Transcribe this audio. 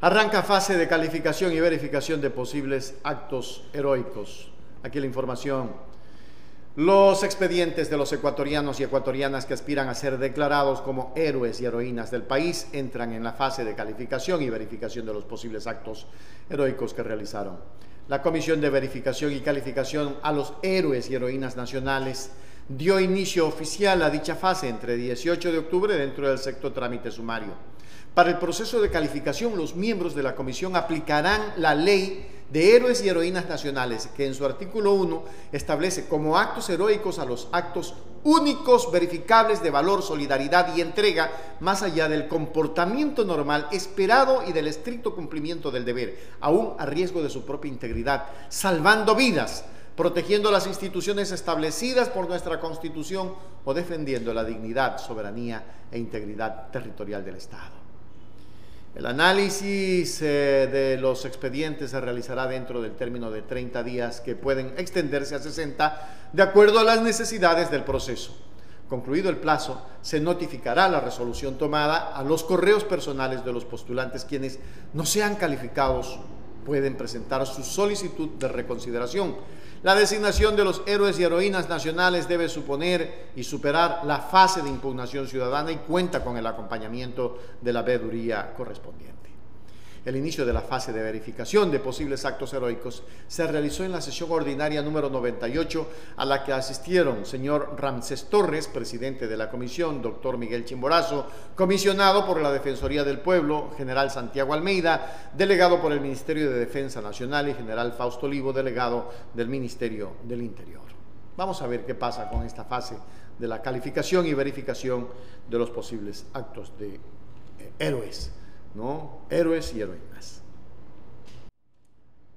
Arranca fase de calificación y verificación de posibles actos heroicos. Aquí la información. Los expedientes de los ecuatorianos y ecuatorianas que aspiran a ser declarados como héroes y heroínas del país entran en la fase de calificación y verificación de los posibles actos heroicos que realizaron. La Comisión de Verificación y Calificación a los Héroes y Heroínas Nacionales dio inicio oficial a dicha fase entre 18 de octubre dentro del sector trámite sumario. Para el proceso de calificación, los miembros de la comisión aplicarán la ley de héroes y heroínas nacionales, que en su artículo 1 establece como actos heroicos a los actos únicos, verificables de valor, solidaridad y entrega, más allá del comportamiento normal esperado y del estricto cumplimiento del deber, aún a riesgo de su propia integridad, salvando vidas, protegiendo las instituciones establecidas por nuestra Constitución o defendiendo la dignidad, soberanía e integridad territorial del Estado. El análisis eh, de los expedientes se realizará dentro del término de 30 días que pueden extenderse a 60 de acuerdo a las necesidades del proceso. Concluido el plazo, se notificará la resolución tomada a los correos personales de los postulantes quienes no sean calificados pueden presentar su solicitud de reconsideración la designación de los héroes y heroínas nacionales debe suponer y superar la fase de impugnación ciudadana y cuenta con el acompañamiento de la veeduría correspondiente. El inicio de la fase de verificación de posibles actos heroicos se realizó en la sesión ordinaria número 98 a la que asistieron señor Ramsés Torres, presidente de la comisión, doctor Miguel Chimborazo, comisionado por la Defensoría del Pueblo, general Santiago Almeida, delegado por el Ministerio de Defensa Nacional y general Fausto Olivo, delegado del Ministerio del Interior. Vamos a ver qué pasa con esta fase de la calificación y verificación de los posibles actos de eh, héroes. ¿No? Héroes y heroínas.